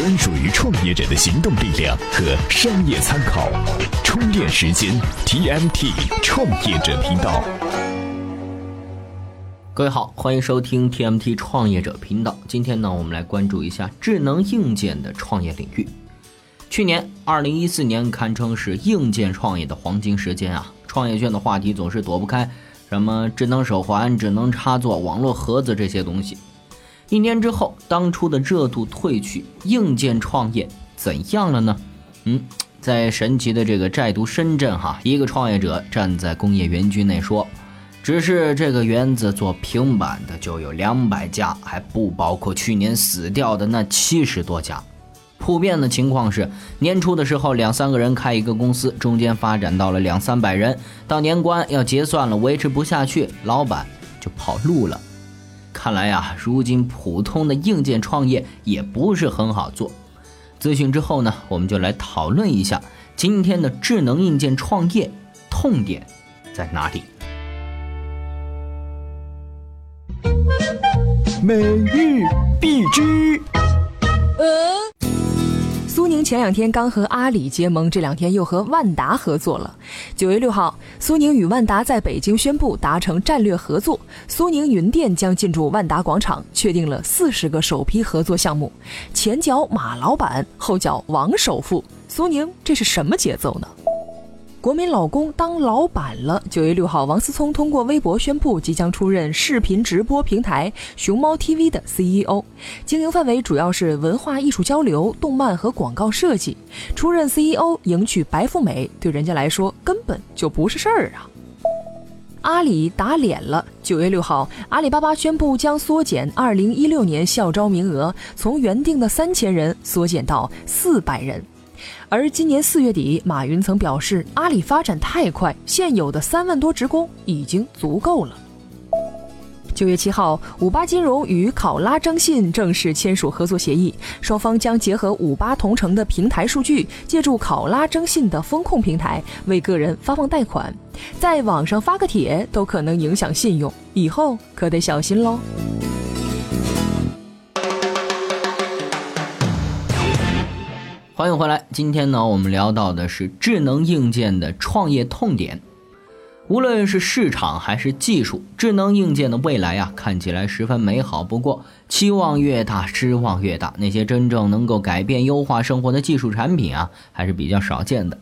专属于创业者的行动力量和商业参考。充电时间，TMT 创业者频道。各位好，欢迎收听 TMT 创业者频道。今天呢，我们来关注一下智能硬件的创业领域。去年，二零一四年堪称是硬件创业的黄金时间啊！创业圈的话题总是躲不开什么智能手环、智能插座、网络盒子这些东西。一年之后，当初的热度褪去，硬件创业怎样了呢？嗯，在神奇的这个债都深圳，哈，一个创业者站在工业园区内说：“只是这个园子做平板的就有两百家，还不包括去年死掉的那七十多家。普遍的情况是，年初的时候两三个人开一个公司，中间发展到了两三百人，到年关要结算了，维持不下去，老板就跑路了。”看来呀，如今普通的硬件创业也不是很好做。咨询之后呢，我们就来讨论一下今天的智能硬件创业痛点在哪里。每日必知。苏前两天刚和阿里结盟，这两天又和万达合作了。九月六号，苏宁与万达在北京宣布达成战略合作，苏宁云店将进驻万达广场，确定了四十个首批合作项目。前脚马老板，后脚王首富，苏宁这是什么节奏呢？国民老公当老板了。九月六号，王思聪通过微博宣布即将出任视频直播平台熊猫 TV 的 CEO，经营范围主要是文化艺术交流、动漫和广告设计。出任 CEO 迎娶白富美，对人家来说根本就不是事儿啊！阿里打脸了。九月六号，阿里巴巴宣布将缩减二零一六年校招名额，从原定的三千人缩减到四百人。而今年四月底，马云曾表示，阿里发展太快，现有的三万多职工已经足够了。九月七号，五八金融与考拉征信正式签署合作协议，双方将结合五八同城的平台数据，借助考拉征信的风控平台为个人发放贷款，在网上发个帖都可能影响信用，以后可得小心喽。欢迎回来。今天呢，我们聊到的是智能硬件的创业痛点。无论是市场还是技术，智能硬件的未来啊，看起来十分美好。不过，期望越大，失望越大。那些真正能够改变、优化生活的技术产品啊，还是比较少见的。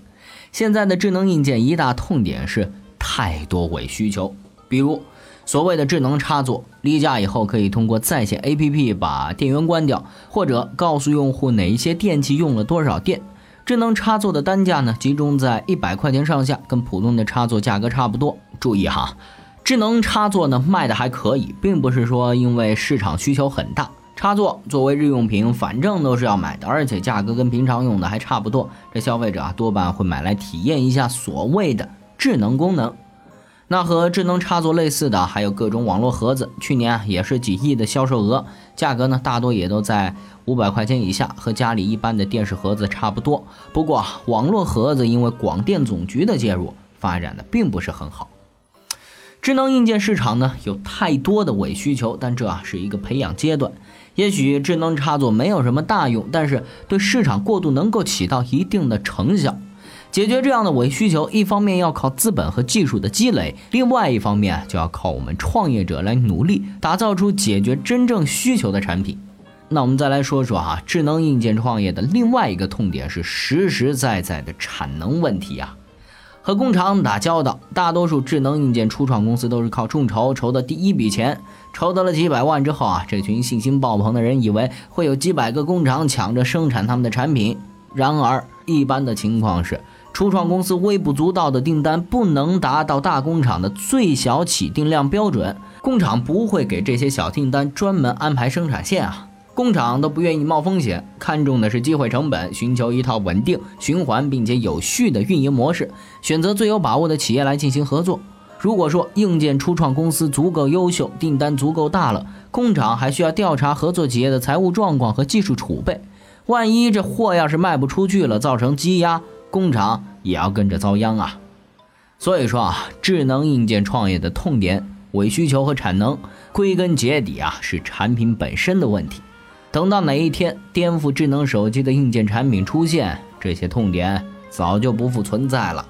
现在的智能硬件一大痛点是太多伪需求，比如。所谓的智能插座，离家以后可以通过在线 APP 把电源关掉，或者告诉用户哪一些电器用了多少电。智能插座的单价呢，集中在一百块钱上下，跟普通的插座价格差不多。注意哈，智能插座呢卖的还可以，并不是说因为市场需求很大。插座作为日用品，反正都是要买的，而且价格跟平常用的还差不多。这消费者啊，多半会买来体验一下所谓的智能功能。那和智能插座类似的，还有各种网络盒子，去年也是几亿的销售额，价格呢大多也都在五百块钱以下，和家里一般的电视盒子差不多。不过网络盒子因为广电总局的介入，发展的并不是很好。智能硬件市场呢有太多的伪需求，但这啊是一个培养阶段。也许智能插座没有什么大用，但是对市场过渡能够起到一定的成效。解决这样的伪需求，一方面要靠资本和技术的积累，另外一方面就要靠我们创业者来努力，打造出解决真正需求的产品。那我们再来说说哈，智能硬件创业的另外一个痛点是实实在在的产能问题啊。和工厂打交道，大多数智能硬件初创公司都是靠众筹筹的第一笔钱，筹得了几百万之后啊，这群信心爆棚的人以为会有几百个工厂抢着生产他们的产品，然而一般的情况是。初创公司微不足道的订单不能达到大工厂的最小起订量标准，工厂不会给这些小订单专门安排生产线啊，工厂都不愿意冒风险，看重的是机会成本，寻求一套稳定、循环并且有序的运营模式，选择最有把握的企业来进行合作。如果说硬件初创公司足够优秀，订单足够大了，工厂还需要调查合作企业的财务状况和技术储备，万一这货要是卖不出去了，造成积压。工厂也要跟着遭殃啊，所以说啊，智能硬件创业的痛点伪需求和产能，归根结底啊是产品本身的问题。等到哪一天颠覆智能手机的硬件产品出现，这些痛点早就不复存在了。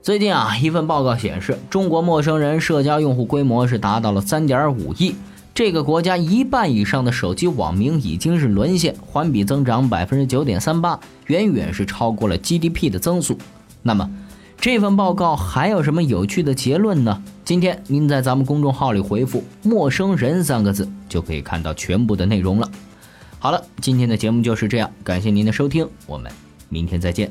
最近啊，一份报告显示，中国陌生人社交用户规模是达到了三点五亿。这个国家一半以上的手机网民已经是沦陷，环比增长百分之九点三八，远远是超过了 GDP 的增速。那么，这份报告还有什么有趣的结论呢？今天您在咱们公众号里回复“陌生人”三个字，就可以看到全部的内容了。好了，今天的节目就是这样，感谢您的收听，我们明天再见。